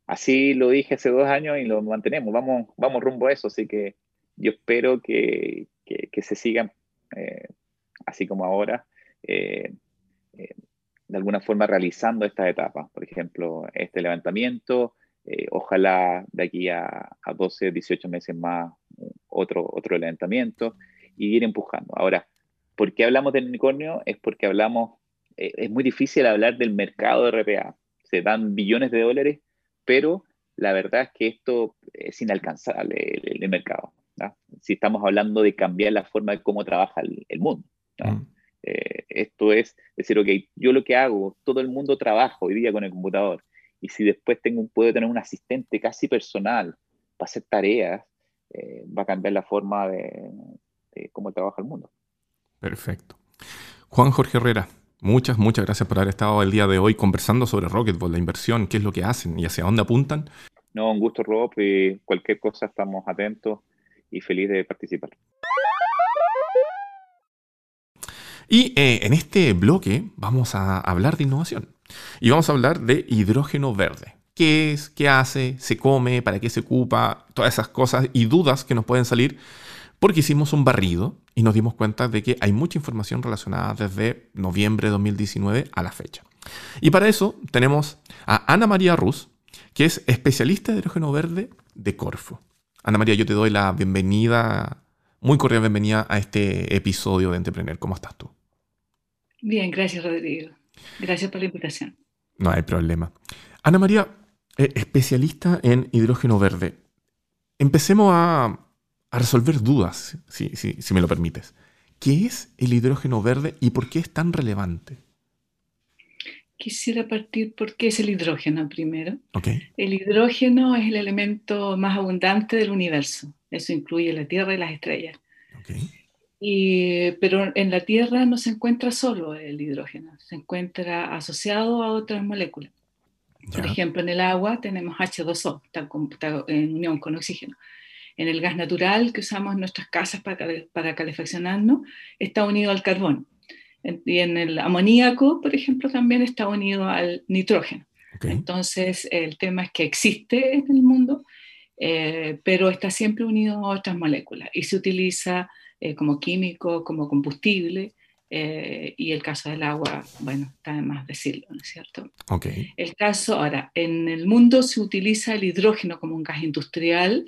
Así lo dije hace dos años y lo mantenemos. Vamos, vamos rumbo a eso, así que yo espero que, que, se sigan eh, así como ahora, de alguna forma realizando estas etapas. Por ejemplo, este levantamiento, ojalá de aquí a, a 12, 18 meses más otro, otro levantamiento y ir empujando. Ahora, ¿por qué hablamos del unicornio? Es porque hablamos, eh, es muy difícil hablar del mercado de RPA. Se dan billones de dólares, pero la verdad es que esto es inalcanzable, el, mercado. Si estamos hablando de cambiar la forma de cómo trabaja el, mundo. Mm. Eh, esto es decir, ok, yo lo que hago, todo el mundo trabaja hoy día con el computador, y si después tengo, puedo tener un asistente casi personal para hacer tareas, eh, va a cambiar la forma de, cómo trabaja el mundo. Perfecto. Juan Jorge Herrera, muchas, muchas gracias por haber estado el día de hoy conversando sobre Rocketball, la inversión, qué es lo que hacen y hacia dónde apuntan. No, un gusto, Rob, y cualquier cosa estamos atentos y feliz de participar. Y eh, en este bloque vamos a hablar de innovación y vamos a hablar de hidrógeno verde qué es, qué hace, se come, para qué se ocupa, todas esas cosas y dudas que nos pueden salir porque hicimos un barrido y nos dimos cuenta de que hay mucha información relacionada desde noviembre de 2019 a la fecha. Y para eso tenemos a Ana María Ruz, que es especialista de hidrógeno verde de Corfo. Ana María, yo te doy la bienvenida, muy cordial bienvenida a este episodio de Entrepreneur. ¿Cómo estás tú? Bien, gracias Rodrigo. Gracias por la invitación. No hay problema. Ana María, eh, especialista en hidrógeno verde. Empecemos a, resolver dudas, si, me lo permites. ¿Qué es el hidrógeno verde y por qué es tan relevante? Quisiera partir por qué es el hidrógeno primero. El hidrógeno es el elemento más abundante del universo. Eso incluye la Tierra y las estrellas. Pero en la Tierra no se encuentra solo el hidrógeno, se encuentra asociado a otras moléculas. Por ejemplo, en el agua tenemos H2O, está, en unión con oxígeno. En el gas natural que usamos en nuestras casas para, para calefaccionarnos, está unido al carbón. Y en el amoníaco, por ejemplo, también está unido al nitrógeno. Entonces, el tema es que existe en el mundo, eh, pero está siempre unido a otras moléculas y se utiliza eh, como químico, como combustible eh, y el caso del agua, bueno, está de más decirlo, ¿no es cierto? Okay. El caso, ahora, en el mundo se utiliza el hidrógeno como un gas industrial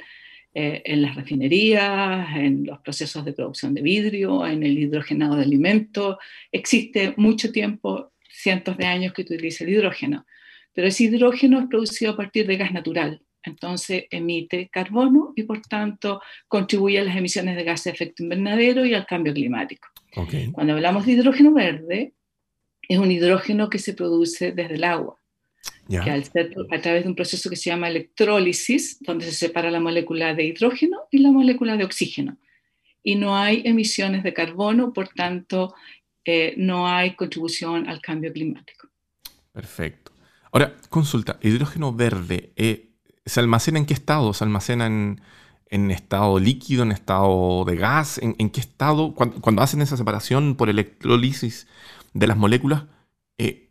eh, en las refinerías, en los procesos de producción de vidrio, en el hidrogenado de alimentos. Existe mucho tiempo, cientos de años que utiliza el hidrógeno, pero ese hidrógeno es producido a partir de gas natural, entonces emite carbono y por tanto contribuye a las emisiones de gases de efecto invernadero y al cambio climático. Cuando hablamos de hidrógeno verde, es un hidrógeno que se produce desde el agua, que al ser a través de un proceso que se llama electrólisis, donde se separa la molécula de hidrógeno y la molécula de oxígeno. y no hay emisiones de carbono, por tanto, eh, no hay contribución al cambio climático. Perfecto. Ahora, consulta, hidrógeno verde, eh, ¿se almacena en qué estado? ¿Se almacena en, estado líquido, en estado de gas? ¿En, qué estado? Cuando, hacen esa separación por electrolisis de las moléculas, eh,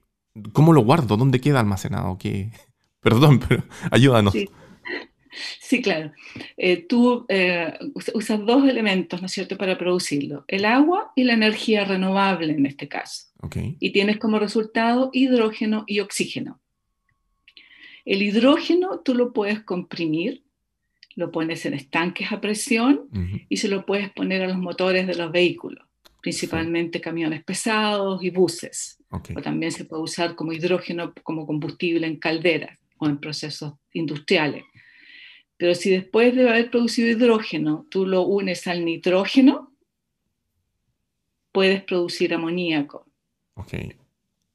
¿cómo lo guardo? ¿Dónde queda almacenado? ¿Qué? (laughs) Perdón, pero (laughs) ayúdanos. Sí. claro. Eh, tú usas dos elementos, ¿no es cierto?, para producirlo. El agua y la energía renovable en este caso. Y tienes como resultado hidrógeno y oxígeno. El hidrógeno tú lo puedes comprimir, lo pones en estanques a presión y se lo puedes poner a los motores de los vehículos, principalmente camiones pesados y buses. O también se puede usar como hidrógeno como combustible en calderas o en procesos industriales. Pero si después de haber producido hidrógeno tú lo unes al nitrógeno, puedes producir amoníaco.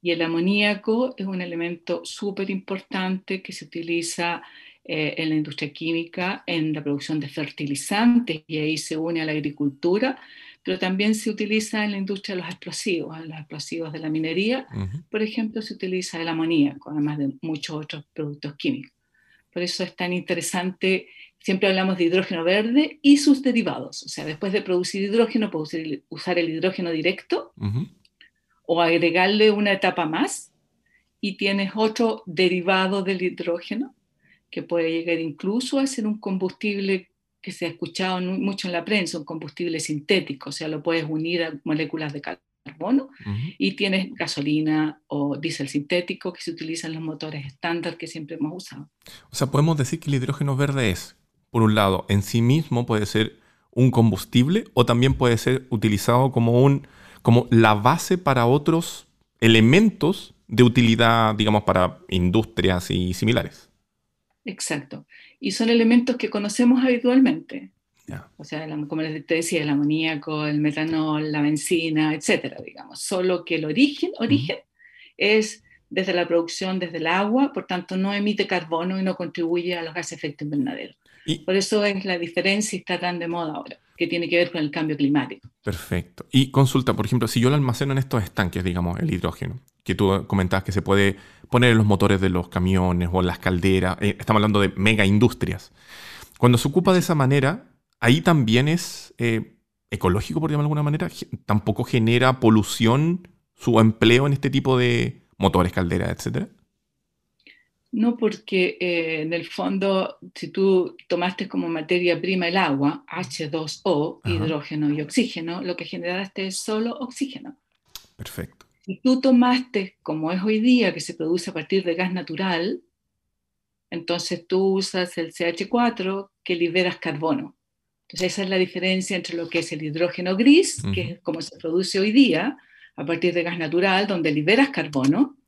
Y el amoníaco es un elemento súper importante que se utiliza eh, en la industria química, en la producción de fertilizantes, y ahí se une a la agricultura, pero también se utiliza en la industria de los explosivos, en los explosivos de la minería, por ejemplo, se utiliza el amoníaco, además de muchos otros productos químicos. Por eso es tan interesante, siempre hablamos de hidrógeno verde y sus derivados, o sea, después de producir hidrógeno, puedo usar el hidrógeno directo, o agregarle una etapa más y tienes otro derivado del hidrógeno que puede llegar incluso a ser un combustible que se ha escuchado mucho en la prensa, un combustible sintético, o sea, lo puedes unir a moléculas de carbono y tienes gasolina o diésel sintético que se utilizan en los motores estándar que siempre hemos usado. O sea, podemos decir que el hidrógeno verde es, por un lado, en sí mismo puede ser un combustible o también puede ser utilizado como un como la base para otros elementos de utilidad, digamos, para industrias y similares. Exacto. Y son elementos que conocemos habitualmente. O sea, como les decía, el amoníaco, el metanol, la benzina, etcétera, digamos. Solo que el origen, origen es desde la producción, desde el agua, por tanto no emite carbono y no contribuye a los gases de efecto invernadero. Por eso es la diferencia y está tan de moda ahora que tiene que ver con el cambio climático. Perfecto. Y consulta, por ejemplo, si yo lo almaceno en estos estanques, digamos, el hidrógeno, que tú comentabas que se puede poner en los motores de los camiones o en las calderas, eh, estamos hablando de mega industrias. Cuando se ocupa de esa manera, ahí también es eh, ecológico, por llamarlo de alguna manera, tampoco genera polución su empleo en este tipo de motores, calderas, etcétera. No, porque eh, en el fondo, si tú tomaste como materia prima el agua, H2O, hidrógeno y oxígeno, lo que generaste es solo oxígeno. Perfecto. Si tú tomaste, como es hoy día, que se produce a partir de gas natural, entonces tú usas el CH4 que liberas carbono. Entonces esa es la diferencia entre lo que es el hidrógeno gris, que es como se produce hoy día, a partir de gas natural, donde liberas carbono,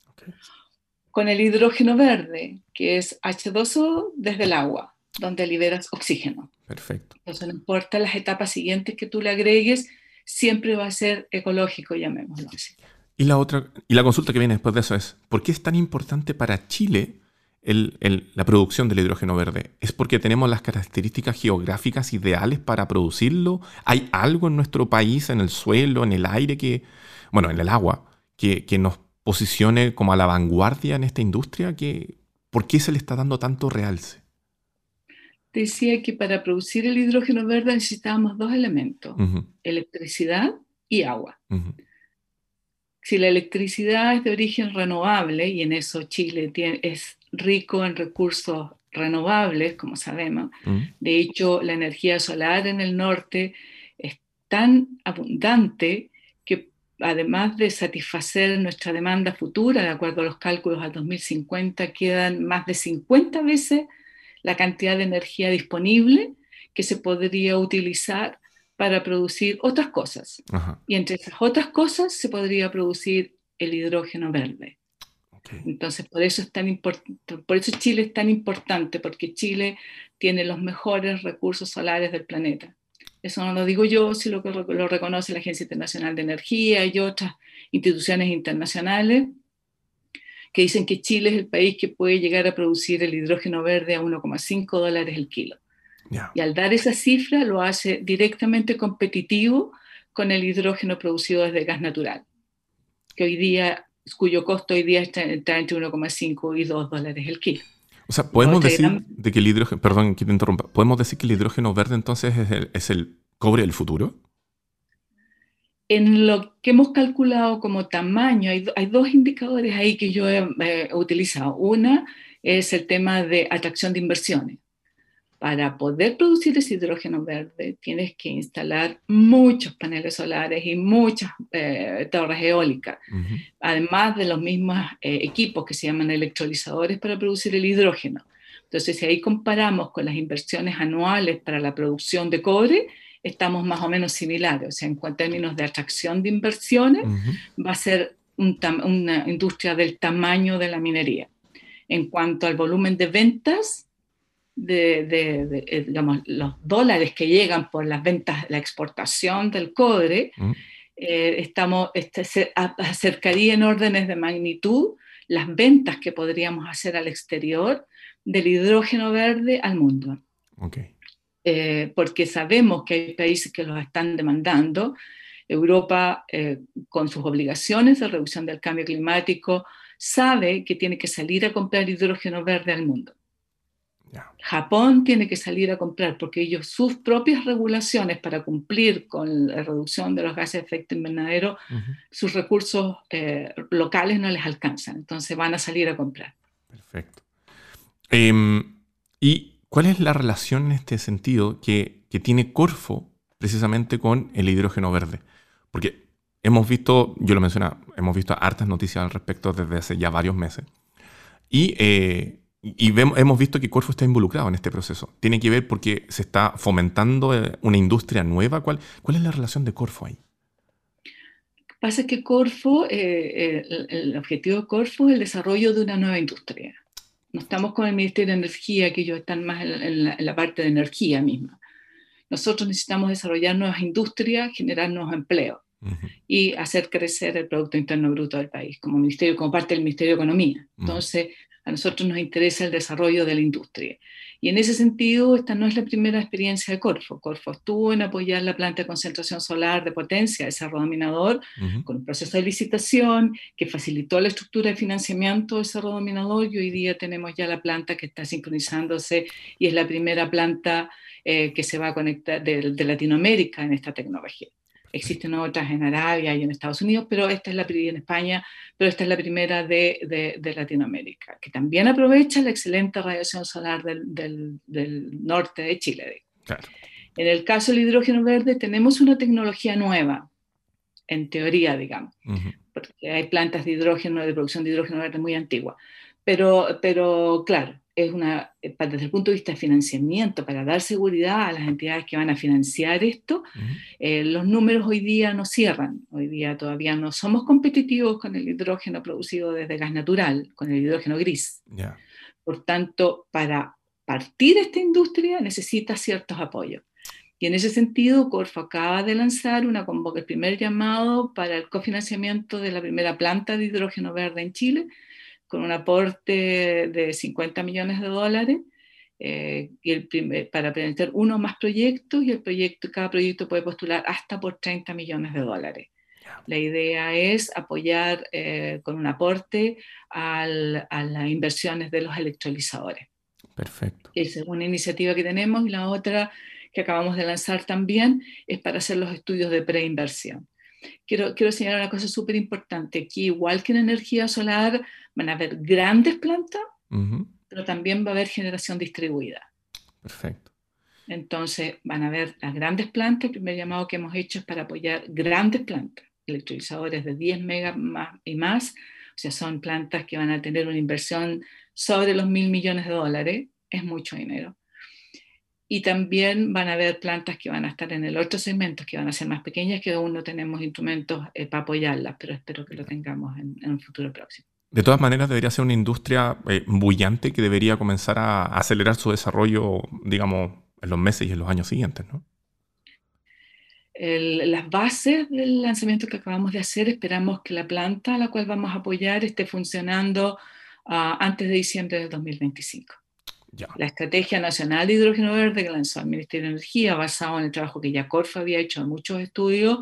con el hidrógeno verde, que es H2O desde el agua, donde liberas oxígeno. Perfecto. Entonces no importa las etapas siguientes que tú le agregues, siempre va a ser ecológico, llamémoslo así. Y la otra, y la consulta que viene después de eso es, ¿por qué es tan importante para Chile la producción del hidrógeno verde? ¿Es porque tenemos las características geográficas ideales para producirlo? ¿Hay algo en nuestro país, en el suelo, en el aire, que, bueno, en el agua, que, que nos posicione como a la vanguardia en esta industria? Que, ¿Por qué se le está dando tanto realce? Decía que para producir el hidrógeno verde necesitábamos dos elementos, electricidad y agua. Si la electricidad es de origen renovable, y en eso Chile es rico en recursos renovables, como sabemos, de hecho la energía solar en el norte es tan abundante además de satisfacer nuestra demanda futura, de acuerdo a los cálculos al 2050, quedan más de 50 veces la cantidad de energía disponible que se podría utilizar para producir otras cosas. Y entre esas otras cosas se podría producir el hidrógeno verde. Entonces, por eso, es tan por eso Chile es tan importante, porque Chile tiene los mejores recursos solares del planeta. Eso no lo digo yo, sino que lo reconoce la Agencia Internacional de Energía y otras instituciones internacionales que dicen que Chile es el país que puede llegar a producir el hidrógeno verde a 1,5 dólares el kilo. Y al dar esa cifra lo hace directamente competitivo con el hidrógeno producido desde gas natural, que hoy día, cuyo costo hoy día está, entre 1,5 y 2 dólares el kilo. O sea, podemos decir de que el hidrógeno, perdón que te interrumpa, podemos decir que el hidrógeno verde entonces es el, es el cobre del futuro. En lo que hemos calculado como tamaño, hay, hay dos indicadores ahí que yo he, he utilizado. Una es el tema de atracción de inversiones para poder producir ese hidrógeno verde tienes que instalar muchos paneles solares y muchas eh, torres eólicas, además de los mismos eh, equipos que se llaman electrolizadores para producir el hidrógeno. Entonces, si ahí comparamos con las inversiones anuales para la producción de cobre, estamos más o menos similares. O sea, en términos de atracción de inversiones, va a ser una industria del tamaño de la minería. En cuanto al volumen de ventas, de, eh, digamos, los dólares que llegan por las ventas, la exportación del cobre, mm. eh, estamos, este, se acercaría en órdenes de magnitud las ventas que podríamos hacer al exterior del hidrógeno verde al mundo. Eh, porque sabemos que hay países que los están demandando. Europa, con sus obligaciones de reducción del cambio climático, sabe que tiene que salir a comprar hidrógeno verde al mundo. Japón tiene que salir a comprar porque ellos sus propias regulaciones para cumplir con la reducción de los gases de efecto invernadero, sus recursos eh, locales no les alcanzan, entonces van a salir a comprar. Perfecto. Em, ¿Y cuál es la relación en este sentido que, que tiene Corfo precisamente con el hidrógeno verde? Porque hemos visto, yo lo mencioné, hemos visto hartas noticias al respecto desde hace ya varios meses. Y eh, y hemos visto que Corfo está involucrado en este proceso. ¿Tiene que ver porque se está fomentando eh, una industria nueva? ¿Cuál, cuál es la relación de Corfo ahí? Pasa que Corfo, eh, eh, el, objetivo de Corfo es el desarrollo de una nueva industria. No estamos con el Ministerio de Energía, que ellos están más en la, parte de energía misma. Nosotros necesitamos desarrollar nuevas industrias, generar nuevos empleos y hacer crecer el Producto Interno Bruto del país, como, ministerio, como parte del Ministerio de Economía. Entonces, a nosotros nos interesa el desarrollo de la industria. Y en ese sentido, esta no es la primera experiencia de Corfo. Corfo estuvo en apoyar la planta de concentración solar de potencia de Cerro Dominador con un proceso de licitación que facilitó la estructura de financiamiento de Cerro Dominador y hoy día tenemos ya la planta que está sincronizándose y es la primera planta eh, que se va a conectar de Latinoamérica en esta tecnología. Existen otras en Arabia y en Estados Unidos, pero esta es la en España, pero esta es la primera de, de, Latinoamérica, que también aprovecha la excelente radiación solar del, del, norte de Chile. En el caso del hidrógeno verde tenemos una tecnología nueva, en teoría, digamos, porque hay plantas de hidrógeno, de producción de hidrógeno verde muy antigua. Pero, pero claro, es una, eh, desde el punto de vista de financiamiento, para dar seguridad a las entidades que van a financiar esto, eh, los números hoy día no cierran. Hoy día todavía no somos competitivos con el hidrógeno producido desde gas natural, con el hidrógeno gris. Por tanto, para partir esta industria necesita ciertos apoyos. Y en ese sentido, Corfo acaba de lanzar una convoca, el primer llamado para el cofinanciamiento de la primera planta de hidrógeno verde en Chile, con un aporte de 50 millones de dólares eh, y el para presentar uno más proyectos y el proyecto, cada proyecto puede postular hasta por 30 millones de dólares. La idea es apoyar eh, con un aporte al, a las inversiones de los electrolizadores. Perfecto. Esa es una iniciativa que tenemos y la otra que acabamos de lanzar también es para hacer los estudios de preinversión. Quiero, quiero señalar una cosa súper importante. Aquí, igual que en energía solar, van a haber grandes plantas, pero también va a haber generación distribuida. Perfecto. Entonces, van a haber las grandes plantas. El primer llamado que hemos hecho es para apoyar grandes plantas, electrolizadores de 10 megas y más. O sea, son plantas que van a tener una inversión sobre los mil millones de dólares. Es mucho dinero. Y también van a haber plantas que van a estar en el otro segmento, que van a ser más pequeñas, que aún no tenemos instrumentos eh, para apoyarlas, pero espero que lo tengamos en, en un futuro próximo. De todas maneras, debería ser una industria eh, bullante que debería comenzar a acelerar su desarrollo, digamos, en los meses y en los años siguientes, ¿no? las bases del lanzamiento que acabamos de hacer, esperamos que la planta a la cual vamos a apoyar esté funcionando ah, antes de diciembre del 2025. La Estrategia Nacional de Hidrógeno Verde que lanzó el Ministerio de Energía, basado en el trabajo que ya Corfa había hecho en muchos estudios,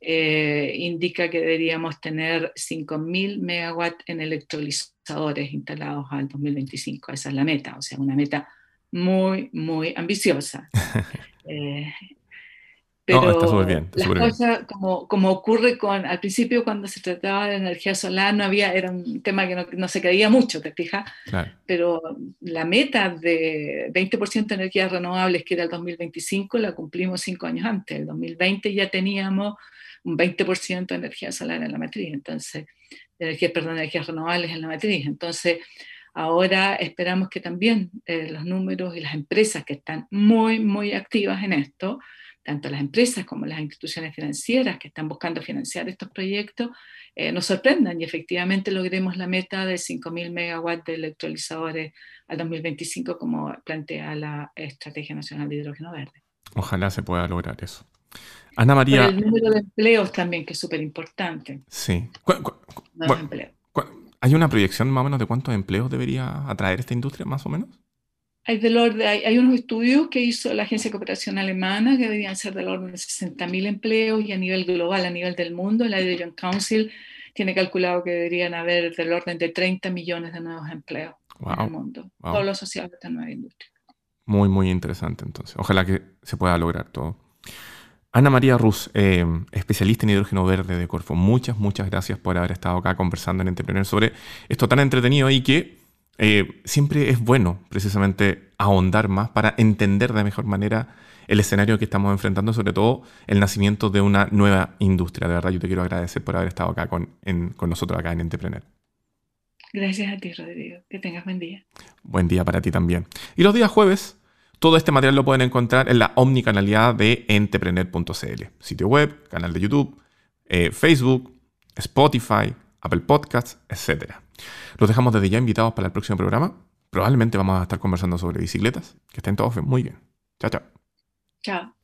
eh, indica que deberíamos tener 5.000 megawatts en electrolizadores instalados al 2025. Esa es la meta, o sea, una meta muy, muy ambiciosa. (laughs) eh, pero bien, las cosas, como, como, ocurre con, al principio cuando se trataba de energía solar, no había, era un tema que no, se creía mucho, ¿te fijas? Pero la meta de 20% de energías renovables, que era el 2025, la cumplimos cinco años antes. El 2020 ya teníamos un 20% de energía solar en la matriz, entonces, de energía, perdón, energías renovables en la matriz. Entonces, ahora esperamos que también eh, los números y las empresas que están muy, muy activas en esto, tanto las empresas como las instituciones financieras que están buscando financiar estos proyectos, eh, nos sorprendan y efectivamente logremos la meta de 5.000 megawatts de electrolizadores al 2025 como plantea la Estrategia Nacional de Hidrógeno Verde. Ojalá se pueda lograr eso. Ana María. el número de empleos también, que es súper importante. Sí. ¿Hay una proyección más o menos de cuántos empleos debería atraer esta industria, más o menos? Hay, del orden, hay, unos estudios que hizo la Agencia de Cooperación Alemana que deberían ser del orden de 60.000 empleos y a nivel global, a nivel del mundo, la Hydrogen Council tiene calculado que deberían haber del orden de 30 millones de nuevos empleos en el mundo, todo lo asociado a esta nueva industria. Muy, muy interesante entonces. Ojalá que se pueda lograr todo. Ana María Ruz, eh, especialista en hidrógeno verde de Corfo, muchas, muchas gracias por haber estado acá conversando en Entrepreneur sobre esto tan entretenido y que eh, siempre es bueno precisamente ahondar más para entender de mejor manera el escenario que estamos enfrentando, sobre todo el nacimiento de una nueva industria. De verdad, yo te quiero agradecer por haber estado acá con, con nosotros acá en Entrepreneur. Gracias a ti, Rodrigo. Que tengas buen día. Buen día para ti también. Y los días jueves, todo este material lo pueden encontrar en la omnicanalidad de entrepreneur.cl. Sitio web, canal de YouTube, eh, Facebook, Spotify, Apple Podcasts, etc. Los dejamos desde ya invitados para el próximo programa. Probablemente vamos a estar conversando sobre bicicletas. Que estén todos muy bien. Chao, chao. Chao.